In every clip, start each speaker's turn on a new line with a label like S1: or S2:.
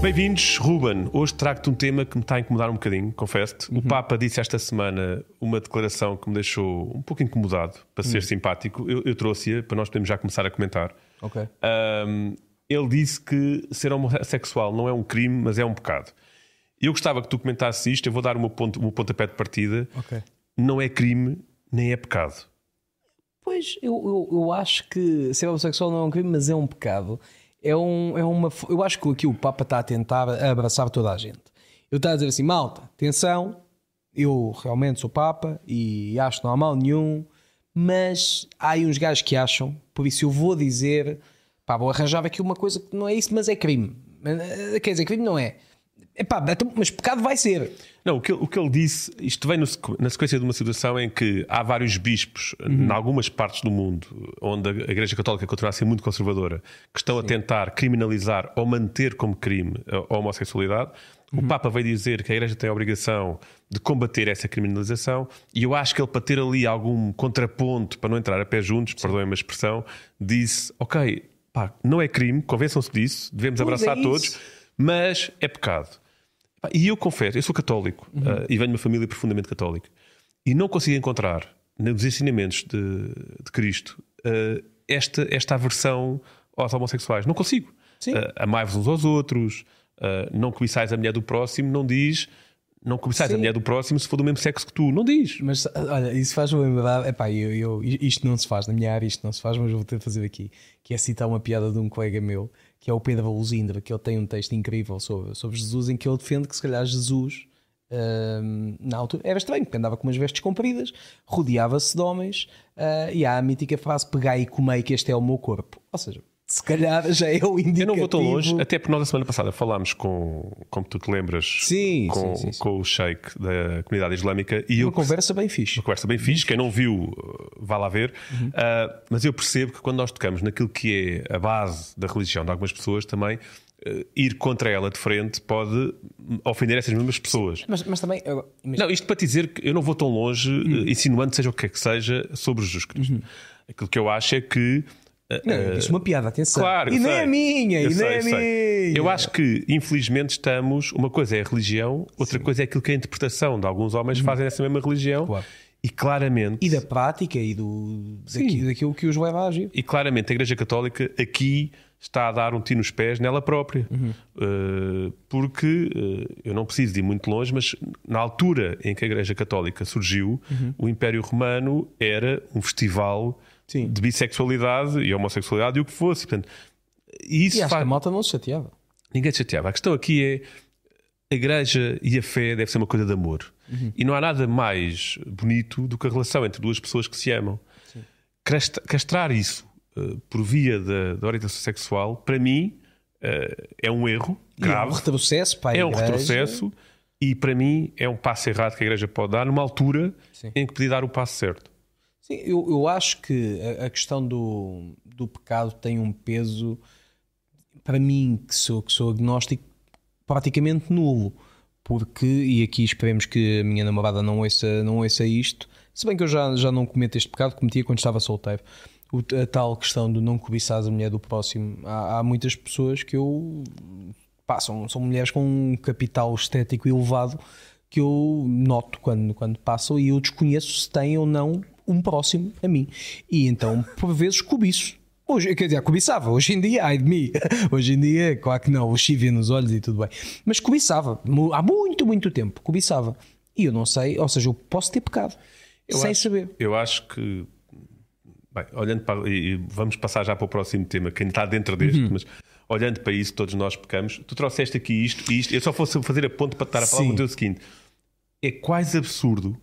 S1: Bem-vindos, Ruben. Hoje trago-te um tema que me está a incomodar um bocadinho, confesso-te. O Papa disse esta semana uma declaração que me deixou um pouco incomodado, para ser simpático. Eu, eu trouxe-a para nós podermos já começar a comentar.
S2: Ok.
S1: Um, ele disse que ser homossexual não é um crime, mas é um pecado. Eu gostava que tu comentasses isto, eu vou dar o meu, ponto, o meu pontapé de partida.
S2: Ok.
S1: Não é crime, nem é pecado.
S2: Pois, eu, eu, eu acho que ser homossexual não é um crime, mas é um pecado. É, um, é uma. Eu acho que aqui o Papa está a tentar abraçar toda a gente. Eu está a dizer assim, malta, atenção, eu realmente sou Papa e acho que não há mal nenhum, mas há aí uns gajos que acham, por isso eu vou dizer, pá, vou arranjar aqui uma coisa que não é isso, mas é crime. Eh, Quer dizer, crime não é. Epá, então, mas pecado vai ser.
S1: Não, o que, ele- o que ele disse, isto vem no na sequência de uma situação em que há vários bispos, em algumas partes do mundo, onde a Igreja Católica continua a ser muito conservadora, que estão a tentar criminalizar ou manter como crime a homossexualidade. O Papa veio dizer que a Igreja tem a obrigação de combater essa criminalização e eu acho que ele, para ter ali algum contraponto, para não entrar a pé juntos, perdoem-me a expressão, disse: Ok, pá, não é crime, convençam-se disso, devemos
S2: Pois
S1: abraçar
S2: é
S1: todos, mas é pecado. E eu confesso, eu sou católico
S2: Uhum.
S1: ah, e venho de uma família profundamente católica e não consigo encontrar nos ensinamentos de, de Cristo ah, esta, esta aversão aos homossexuais. Não consigo.
S2: Sim.
S1: Ah, Amai-vos uns aos outros, ah, não cobiçais a mulher do próximo, não diz. Não cobiçais a mulher do próximo se for do mesmo sexo que tu. Não diz.
S2: Mas olha, isso faz-me lembrar. Epá, eu, eu, isto não se faz na minha área, isto não se faz, mas vou ter de fazer aqui. Que é citar uma piada de um colega meu, que é o Pedro Luzindra, que ele tem um texto incrível sobre, sobre Jesus, em que ele defende que se calhar Jesus. hum, na altura era estranho, porque andava com umas vestes compridas, rodeava-se de homens, ah, e há a mítica frase: pegai e comei, que este é o meu corpo. Ou seja, se calhar já é o indicativo.
S1: Eu não vou tão longe, até porque nós, a semana passada, falámos com, como tu te lembras,
S2: Sim,
S1: com,
S2: sim, sim,
S1: com o sheik da comunidade islâmica. E eu
S2: Uma conversa bem fixe.
S1: uma conversa bem fixe. Quem não viu, uh, vá lá ver.
S2: Uhum.
S1: Uh, mas eu percebo que quando nós tocamos naquilo que é a base da religião de algumas pessoas, também uh, ir contra ela de frente pode ofender essas mesmas pessoas.
S2: Mas, mas também. eu- imagina-
S1: Não, isto para te dizer que eu não vou tão longe,
S2: Uhum.
S1: uh, insinuando seja o que é que seja, sobre Jesus Cristo. Aquilo que eu acho é que.
S2: Não, eu disse uma piada, atenção.
S1: Claro,
S2: e nem
S1: sei.
S2: é minha,
S1: Eu
S2: e
S1: sei,
S2: nem é
S1: sei.
S2: minha.
S1: Eu acho que, infelizmente, estamos. Uma coisa é a religião, outra coisa é aquilo que a interpretação de alguns homens fazem dessa mesma religião.
S2: Uhum. Claro.
S1: E claramente.
S2: E da prática e do, daqui, daquilo que os leva a agir.
S1: E claramente a Igreja Católica aqui está a dar um tiro nos pés nela própria. Uh, porque uh, eu não preciso de ir muito longe, mas na altura em que a Igreja Católica surgiu, o Império Romano era um festival
S2: Sim.
S1: de bissexualidade e homossexualidade e o que fosse. Portanto, isso
S2: E acho que
S1: faz...
S2: a malta não se chateava.
S1: Ninguém se chateava. A questão aqui é a igreja e a fé deve ser uma coisa de amor. E não há nada mais bonito do que a relação entre duas pessoas que se amam. Cast- Castrar isso eh, por via da, da orientação sexual, para mim, eh, é um erro
S2: E é um
S1: grave.
S2: retrocesso para a
S1: É um retrocesso e, para mim, é um passo errado que a igreja pode dar numa altura
S2: Sim.
S1: em que podia dar o passo certo.
S2: Sim, eu, eu acho que a, questão do, do pecado tem um peso, para mim, que sou, que sou agnóstico, praticamente nulo. Porque, e aqui esperemos que a minha namorada não ouça, não ouça isto, se bem que eu já, já não cometo este pecado, cometia quando estava solteiro. O- a tal questão do não cobiçar a mulher do próximo. Há, há muitas pessoas que eu. Pá, são, são mulheres com um capital estético elevado que eu noto quando, quando passam e eu desconheço se têm ou não um próximo a mim. E então, por vezes, cobiço. Hoje, quer dizer, cobiçava. Hoje em dia, ai de mim. Hoje em dia, claro que não, o chivia nos olhos e tudo bem. Mas cobiçava. Há muito, muito tempo. Cobiçava. E eu não sei, ou seja, eu posso ter pecado.
S1: Eu
S2: sem
S1: acho-
S2: saber.
S1: Eu acho que. Bem, olhando para. E vamos passar já para o próximo tema, quem está dentro deste,
S2: Uhum.
S1: mas olhando para isso, todos nós pecamos. Tu trouxeste aqui isto e isto. Eu só fosse fazer a ponto para estar a falar
S2: Sim.
S1: o seguinte: é quase absurdo,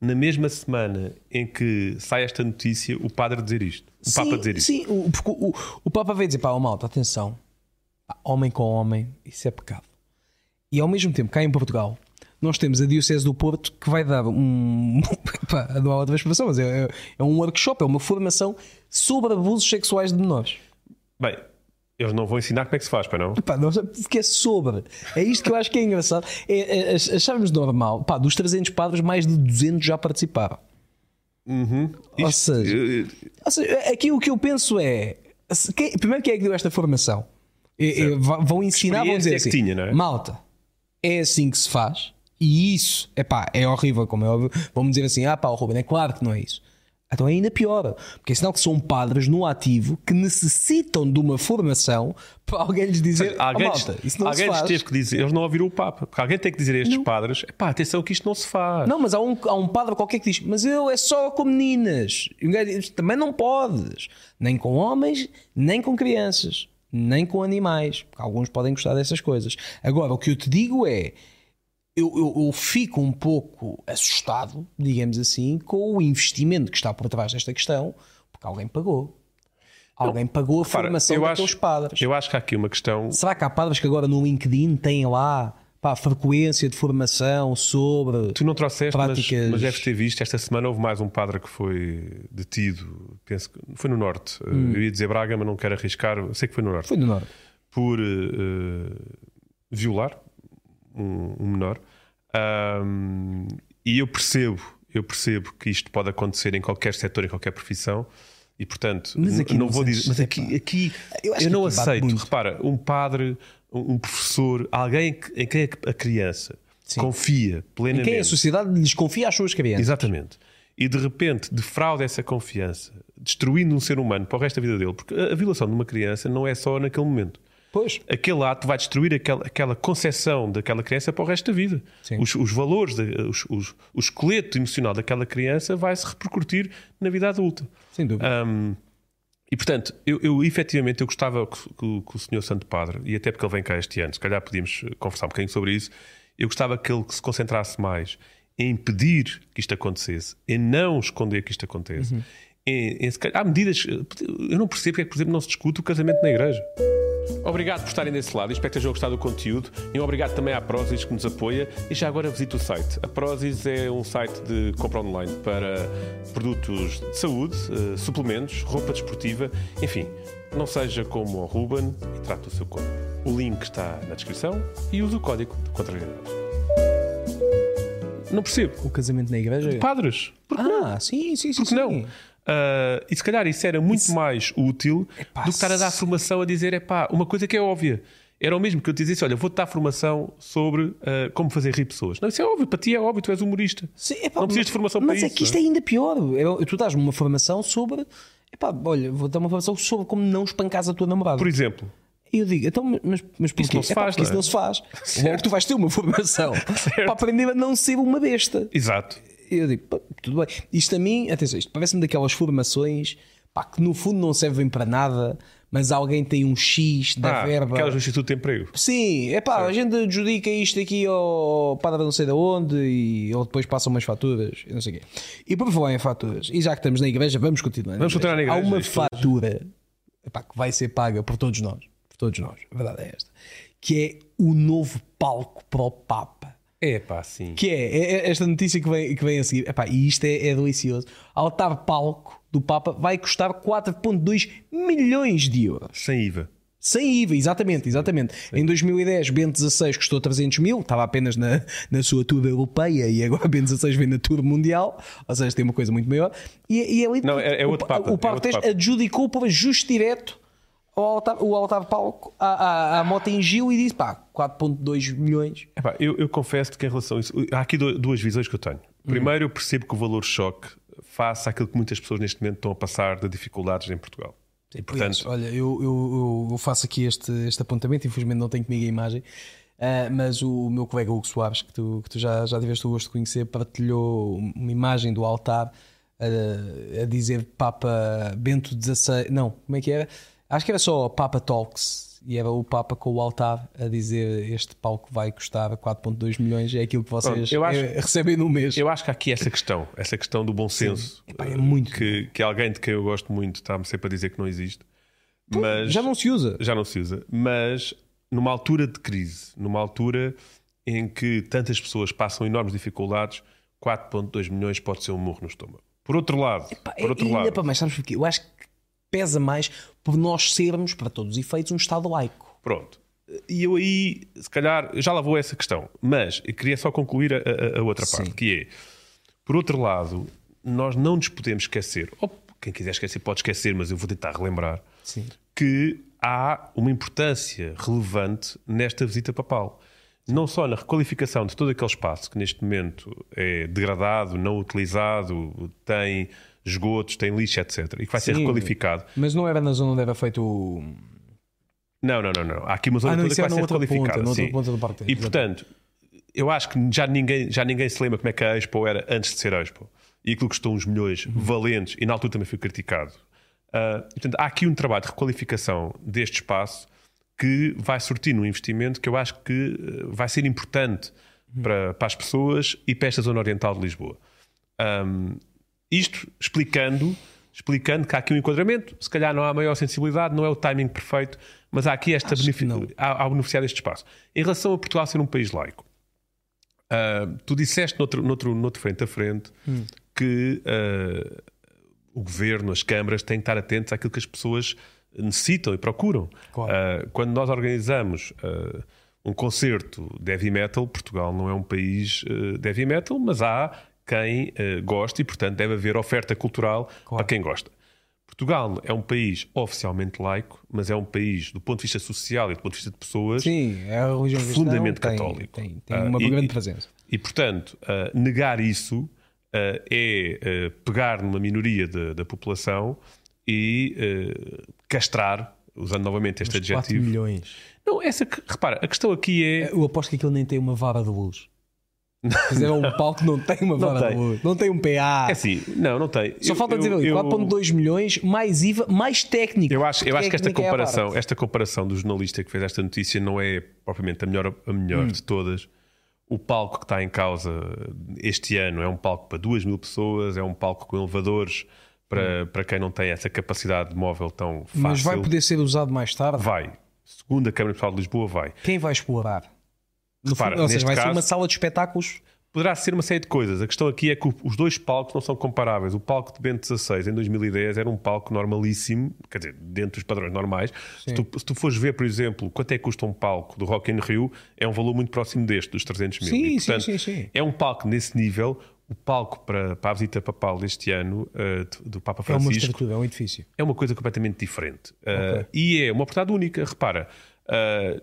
S1: na mesma semana em que sai esta notícia, o padre dizer isto. O Papa dizer isto.
S2: Sim, o, porque o, o Papa veio dizer: pá, ó, malta, atenção, homem com homem, isso é pecado. E ao mesmo tempo, cá em Portugal, nós temos a Diocese do Porto que vai dar um. pá, não há outra expressão, mas é, é- é um workshop, é uma formação sobre abusos sexuais de menores.
S1: Bem, eles não vão ensinar como é que se faz, para não?
S2: Pá, não porque é sobre. É isto que eu acho que é engraçado. É, é, ach- achávamos normal, pá, dos 300 padres, mais de 200 já participaram. Ou
S1: Isto-
S2: seja, Ou seja, aqui o que eu penso é. quem- primeiro, quem é que deu esta formação? É, é, vão ensinar, vão dizer
S1: é
S2: assim,
S1: tinha, é?
S2: malta, é assim que se faz e isso, epá, é horrível, como é óbvio. Vamos dizer assim, ah pá, o Ruben, é claro que não é isso. Então é ainda pior, porque é sinal que são padres no ativo que necessitam de uma formação para alguém lhes dizer, "Oh,
S1: Alguém,
S2: malta, isso não
S1: alguém
S2: se faz.
S1: teve que dizer, eles não ouviram o Papa, porque alguém tem que dizer a estes padres: pá, atenção que isto não se faz.
S2: Não, mas há um, há um padre qualquer que diz: Mas eu é só com meninas. E um gajo diz, Também não podes. Nem com homens, nem com crianças, nem com animais. Porque alguns podem gostar dessas coisas. Agora, o que eu te digo é. Eu, eu- eu fico um pouco assustado, digamos assim, com o investimento que está por trás desta questão, porque alguém pagou. Alguém pagou a
S1: Repara,
S2: formação
S1: eu
S2: daqueles
S1: acho-
S2: padres.
S1: Eu acho que há aqui uma questão.
S2: Será que há padres que agora no LinkedIn têm lá pá, frequência de formação sobre.
S1: Tu não trouxeste, mas,
S2: práticas-
S1: mas deves ter visto. Esta semana houve mais um padre que foi detido, penso que foi no Norte.
S2: Hum.
S1: Eu ia dizer Braga, mas não quero arriscar. Sei que foi no Norte.
S2: Foi do Norte.
S1: por eh, violar um, um menor. Ahm, e eu percebo, eu percebo que isto pode acontecer em qualquer setor, em qualquer profissão. E portanto,
S2: Mas aqui
S1: não
S2: não
S1: vou dizer, mas aqui,
S2: epá.
S1: aqui
S2: Eu
S1: eu, não
S2: aqui
S1: aceito. Repara, um padre, um, um professor, alguém em quem a criança
S2: Sim.
S1: confia
S2: Em
S1: plenamente.
S2: quem a sociedade lhes confia às suas crianças.
S1: Exatamente. E de repente defrauda essa confiança, destruindo um ser humano para o resto da vida dele, porque a violação de uma criança não é só naquele momento.
S2: Pois.
S1: Aquele ato vai destruir aquela, aquela concepção daquela criança para o resto da vida. Os, os valores, os, os- o esqueleto emocional daquela criança vai se repercutir na vida adulta.
S2: Sem dúvida.
S1: Hum, e portanto, eu, eu efetivamente eu gostava que, que- que o senhor Santo Padre, e até porque ele vem cá este ano, se calhar podíamos conversar um bocadinho sobre isso, eu gostava que ele se concentrasse mais em impedir que isto acontecesse, em não esconder que isto aconteça.
S2: Uhum.
S1: Se calhar- há medidas. Eu não percebo porque é que, por exemplo, não se discute o casamento na igreja. Obrigado por estarem desse lado, espero que tenham gostado do conteúdo e um obrigado também à Prozis que nos apoia e já agora visite o site. A Prozis é um site de compra online para produtos de saúde, eh, suplementos, roupa desportiva, enfim, não seja como o Ruben e trate o seu corpo. O link está na descrição e use o código de contrariedades. Não percebo.
S2: O casamento na igreja?
S1: Padres, por
S2: Ah, sim, sim, sim.
S1: que não? Ah, e se calhar isso era muito mais útil
S2: Epá,
S1: do que estar a dar formação a dizer, é pá, uma coisa que é óbvia. Era o mesmo que eu te dizesse, olha, vou-te dar formação sobre ah, como fazer rir pessoas. Não, isso é óbvio, para ti é óbvio, tu és humorista.
S2: Sim, epá,
S1: não precisas de formação
S2: mas
S1: para
S2: é
S1: isso.
S2: que isto é ainda pior. É- Tu dás-me uma formação sobre. Epá, olha, vou dar uma formação sobre como não espancares a tua namorada.
S1: Por exemplo,
S2: E eu digo, então, mas, mas porquê?
S1: não se faz,
S2: porque
S1: não é?
S2: isso não se faz. Logo tu vais ter uma formação para aprender a não ser uma besta.
S1: exato.
S2: Eu digo, tudo bem. Isto a mim, atenção, isto parece-me daquelas formações pá, que no fundo não servem para nada, mas alguém tem um X da
S1: Ah,
S2: verba.
S1: aquelas do Instituto de Emprego.
S2: Sim, é pá, a gente adjudica isto aqui ao padre não sei de onde e ele depois passa umas faturas e não sei o quê. E por falar em faturas, e já que estamos na igreja, vamos continuar.
S1: Vamos continuar na igreja,
S2: Há uma fatura epá, que vai ser paga por todos nós, por todos nós, a verdade é esta, que é o novo palco para o Papa.
S1: É pá, sim.
S2: Que é, é- é esta notícia que vem, que vem a seguir. Epá, e isto é, é delicioso. Altar palco do Papa vai custar 4,2 milhões de euros.
S1: Sem IVA.
S2: Sem IVA, exatamente, exatamente. Em 2010, Bento XVI custou 300 mil, estava apenas na, na sua tour europeia e agora Bento XVI vem na tour mundial, ou seja, tem uma coisa muito maior. E, e ali,
S1: Não, é- é
S2: o,
S1: outro Papa,
S2: O
S1: é
S2: Papa adjudicou por ajuste direto o altar palco à, à, à moto em Gil e disse: pá, 4,2 milhões.
S1: Epá, eu, eu confesso que em relação a isso, há aqui du- duas visões que eu tenho. Primeiro, eu percebo que o valor choque face àquilo que muitas pessoas neste momento estão a passar de dificuldades em Portugal.
S2: Aliás,
S1: portanto,
S2: olha, eu, eu, eu- faço aqui este, este apontamento, infelizmente não tenho comigo a imagem, ah, mas o, meu colega Hugo Soares, que tu, que tu já, já tiveste o gosto de conhecer, partilhou uma imagem do altar ah, a dizer Papa Bento XVI. Não, como é que era? Acho que era só Papa Talks. E era o Papa com o altar a dizer este palco vai custar 4.2 milhões, é aquilo que vocês
S1: eu acho-
S2: eh, recebem no mês.
S1: eu acho que há aqui essa questão, essa questão do bom senso,
S2: Epá, é muito
S1: que, que alguém de quem eu gosto muito está-me sempre a dizer que não existe, mas
S2: Já não se usa.
S1: já não se usa. Mas numa altura de crise, numa altura em que tantas pessoas passam enormes dificuldades, 4,2 milhões pode ser um murro no estômago. Por outro lado,
S2: Pá,
S1: por outro
S2: ainda
S1: lado,
S2: para mais, sabes porquê? Eu acho que pesa mais por nós sermos, para todos os efeitos, um Estado laico.
S1: Pronto. E eu aí, se calhar, já lá vou a essa questão. Mas eu queria só concluir a, a- outra parte,
S2: Sim.
S1: que é, por outro lado, nós não nos podemos esquecer, ou quem quiser esquecer pode esquecer, mas eu vou tentar relembrar,
S2: Sim.
S1: que há uma importância relevante nesta visita papal. Não só na requalificação de todo aquele espaço que neste momento é degradado, não utilizado, tem esgotos, tem lixo, etc. E que vai ser
S2: Sim,
S1: requalificado.
S2: Mas não era na zona onde era feito o.
S1: Não, não, não, não. Há aqui uma zona
S2: Ah, não,
S1: toda que vai
S2: é na
S1: ser requalificada.
S2: ponta,
S1: sim.
S2: ponta do parque.
S1: E portanto, eu acho que já ninguém, já ninguém se lembra como é que a Expo era antes de ser Expo. E aquilo custou uns milhões
S2: Uhum.
S1: valentes e na altura também foi criticado. Ah, e, portanto, há aqui um trabalho de requalificação deste espaço que vai sortir num investimento que eu acho que eh, vai ser importante
S2: Uhum.
S1: para, para as pessoas e para esta zona oriental de Lisboa. Ahm, isto explicando, explicando que há aqui um enquadramento, se calhar não há maior sensibilidade, não é o timing perfeito, mas há aqui esta
S2: Acho que
S1: benefi-
S2: não.
S1: há, há beneficiar deste espaço. Em relação a Portugal ser um país laico, ah, tu disseste noutro, noutro, noutro frente a frente
S2: Hum.
S1: que ah, o governo, as câmaras têm que estar atentos àquilo que as pessoas necessitam e procuram.
S2: Claro.
S1: Ah, quando nós organizamos ah, um concerto de heavy metal, Portugal não é um país ah, de heavy metal, mas há quem ah, goste e, portanto, deve haver oferta cultural
S2: Claro.
S1: para quem gosta. Portugal é um país oficialmente laico, mas é um país, do ponto de vista social e do ponto de vista de pessoas,
S2: Sim, é a religião cristã,
S1: Fundamento
S2: tem-
S1: católico.
S2: Tem, tem
S1: Ah,
S2: uma
S1: e-
S2: grande
S1: e-
S2: presença.
S1: E, portanto, uh, negar isso uh, é uh, pegar numa minoria da- da população e uh, castrar, usando novamente este
S2: 4
S1: adjetivo.
S2: milhões.
S1: Não, essa que- repara, a questão aqui é.
S2: Eu aposto que aquilo nem tem uma vara de luz. Fizeram um palco que não tem uma
S1: Não
S2: vara
S1: tem.
S2: de luz. Não tem um PA.
S1: É assim, não, não tem.
S2: Só
S1: Eu-
S2: falta dizer ali,
S1: eu-
S2: 4.2 milhões, mais IVA, mais técnico.
S1: Eu acho, eu acho que esta
S2: Técnica é
S1: comparação,
S2: parte.
S1: esta comparação do jornalista que fez esta notícia não é propriamente a melhor, a melhor
S2: Hum.
S1: de todas. O palco que está em causa este ano é um palco para duas mil pessoas, é um palco com elevadores para, para quem não tem essa capacidade móvel tão fácil.
S2: Hum. Mas vai poder ser usado mais tarde?
S1: Vai. Segundo a Câmara Municipal de Lisboa, vai.
S2: Quem vai explorar? No
S1: Repara,
S2: fundo, ou seja, vai ser
S1: caso-
S2: uma sala de espetáculos.
S1: Poderá ser uma série de coisas. A questão aqui é que os dois palcos não são comparáveis. O palco de Bento XVI em 2010 era um palco normalíssimo, quer dizer, dentro dos padrões normais. Se tu, se tu fores ver, por exemplo, quanto é que custa um palco do Rock in Rio, é um valor muito próximo deste, dos 300 mil.
S2: Sim,
S1: E,
S2: sim,
S1: portanto,
S2: sim, sim.
S1: É um palco nesse nível. O palco para, para a visita papal deste ano, eh, do Papa
S2: É uma
S1: Francisco,
S2: estrutura, é um edifício.
S1: é uma coisa completamente diferente. Uh,
S2: Ok.
S1: e é uma oportunidade única. Repara, uh,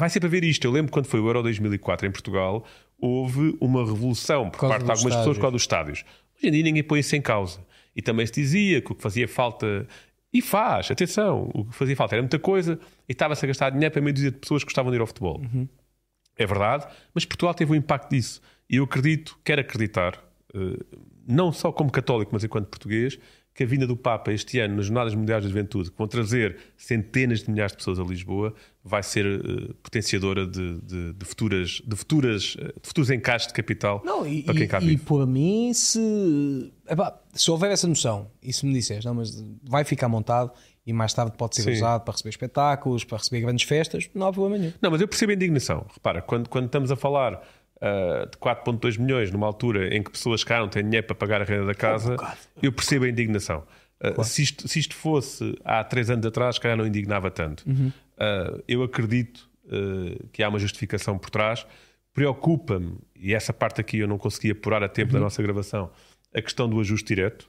S1: vai ser para ver isto. Eu lembro quando foi o Euro 2004 em Portugal, houve uma revolução por
S2: causa
S1: parte de algumas pessoas
S2: estádios.
S1: por causa dos estádios. Hoje em dia ninguém põe isso em causa. E também se dizia que o que fazia falta. E faz, atenção, o que fazia falta era muita coisa e estava-se a gastar dinheiro para meia dúzia de pessoas que gostavam de ir ao futebol.
S2: Uhum.
S1: É verdade, mas Portugal teve um impacto disso. E eu acredito, quero acreditar, eh, não só como católico, mas enquanto português, que a vinda do Papa este ano nas Jornadas Mundiais da Juventude, que vão trazer centenas de milhares de pessoas a Lisboa, vai ser eh, potenciadora de, de- de futuras, de, futuras, eh, de futuros encaixes de capital
S2: Não, e,
S1: para quem cá
S2: e, e
S1: vive.
S2: por mim, se, epá, se houver essa noção, e se me disseres, não, mas vai ficar montado e mais tarde pode ser
S1: Sim.
S2: usado para receber espetáculos, para receber grandes festas, não há problema nenhum.
S1: Não, mas eu percebo a indignação. Repara, quando, quando estamos a falar ah, de 4,2 milhões numa altura em que pessoas cá não têm dinheiro para pagar a renda da casa,
S2: bocado.
S1: eu percebo a indignação. Ah, se, isto, se isto fosse há três anos atrás, calhar não indignava tanto. Ah, eu acredito que há uma justificação por trás. Preocupa-me, e essa parte aqui eu não consegui apurar a tempo da nossa gravação, a questão do ajuste direto.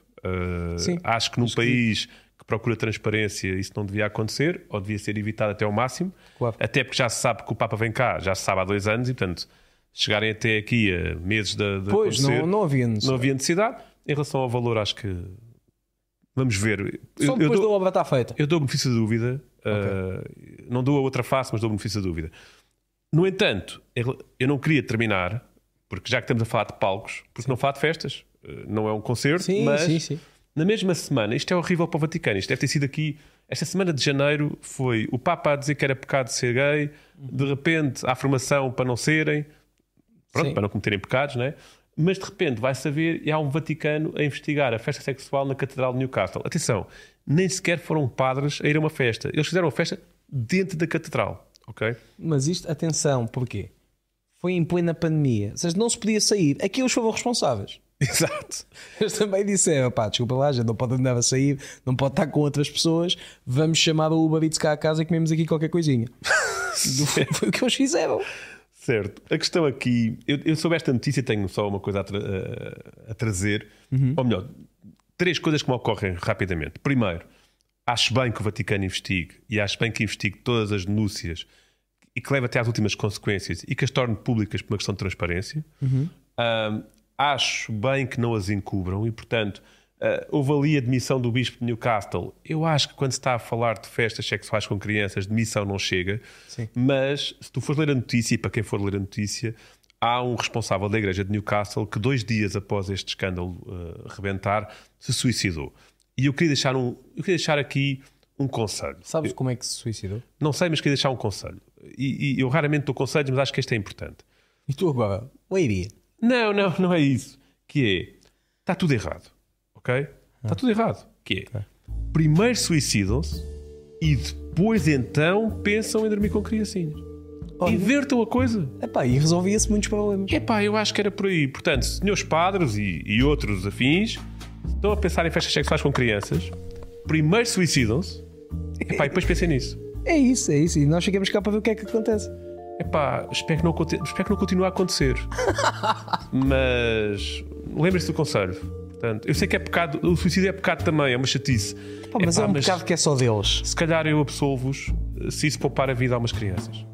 S1: Acho que num país que procura transparência isso não devia acontecer, ou devia ser evitado até ao máximo.
S2: Claro.
S1: Até porque já se sabe que o Papa vem cá, já se sabe há dois anos, e portanto, chegarem até aqui a meses de, de
S2: Pois, não, não havia necessidade.
S1: não havia necessidade. Em relação ao valor, acho que vamos ver.
S2: Só
S1: Eu, eu
S2: depois da
S1: dou,
S2: obra está feita.
S1: eu dou benefício da dúvida, uh, não dou a outra face, mas dou benefício da dúvida. No entanto, eu não queria terminar, porque já que estamos a falar de palcos, porque não falar de festas, Uh, não é um concerto,
S2: Sim,
S1: mas
S2: sim, sim.
S1: na mesma semana, isto é horrível para o Vaticano. Isto deve ter sido aqui. Esta semana de janeiro foi o Papa a dizer que era pecado ser gay, de repente há formação para não serem, pronto,
S2: Sim.
S1: para não cometerem pecados, né? Mas de repente vai saber e há um Vaticano a investigar a festa sexual na Catedral de Newcastle. Atenção, nem sequer foram padres a ir a uma festa. Eles fizeram uma festa dentro da Catedral, ok?
S2: Mas isto, atenção, porquê? Foi em plena pandemia. Ou seja, não se podia sair. Aqui eles foram responsáveis.
S1: Exato.
S2: Eles também disseram, pá, desculpa lá, a gente não pode andar a sair, não pode estar com outras pessoas, vamos chamar o Uber Eats cá a casa e comemos aqui qualquer coisinha. Foi o que eles fizeram.
S1: Certo. A questão aqui, eu, eu sobre esta notícia tenho só uma coisa a, tra- a- trazer, ou melhor, três coisas que me ocorrem rapidamente. Primeiro, acho bem que o Vaticano investigue e acho bem que investigue todas as denúncias e que leve até às últimas consequências e que as torne públicas por uma questão de transparência. Um, acho bem que não as encubram e, portanto, houve ali a demissão do Bispo de Newcastle. Eu acho que quando se está a falar de festas sexuais com crianças, demissão não chega.
S2: Sim.
S1: Mas se tu fores ler a notícia, e para quem for ler a notícia, há um responsável da igreja de Newcastle que dois dias após este escândalo uh, rebentar se suicidou. E eu queria deixar, um, eu queria deixar aqui um conselho.
S2: Sabes
S1: Eu-
S2: como é que se suicidou?
S1: não sei, mas queria deixar um conselho. E, e eu raramente dou conselhos, mas acho que este é importante.
S2: E tu agora? Leiria.
S1: Não, não, não é isso. Que é, está tudo errado. Ok? Está tudo errado. Que é, primeiro suicidam-se e depois então pensam em dormir com criancinhas.
S2: Olha.
S1: Invertam a coisa.
S2: Epá, e resolvia-se muitos problemas.
S1: Epá, eu acho que era por aí. Portanto, senhores padres e, e outros afins estão a pensar em festas sexuais com crianças, primeiro suicidam-se epá, e depois pensem nisso.
S2: É isso, é isso. E nós chegamos cá para ver o que é que acontece.
S1: Epá, espero que não, espero que não continue a acontecer. Mas lembre-se do conselho. Portanto, eu sei que é pecado, o suicídio é pecado também, é uma chatice.
S2: Pá, mas
S1: Epá,
S2: é um pecado que é só deles.
S1: Se calhar eu absolvo-vos se isso poupar a vida a umas crianças.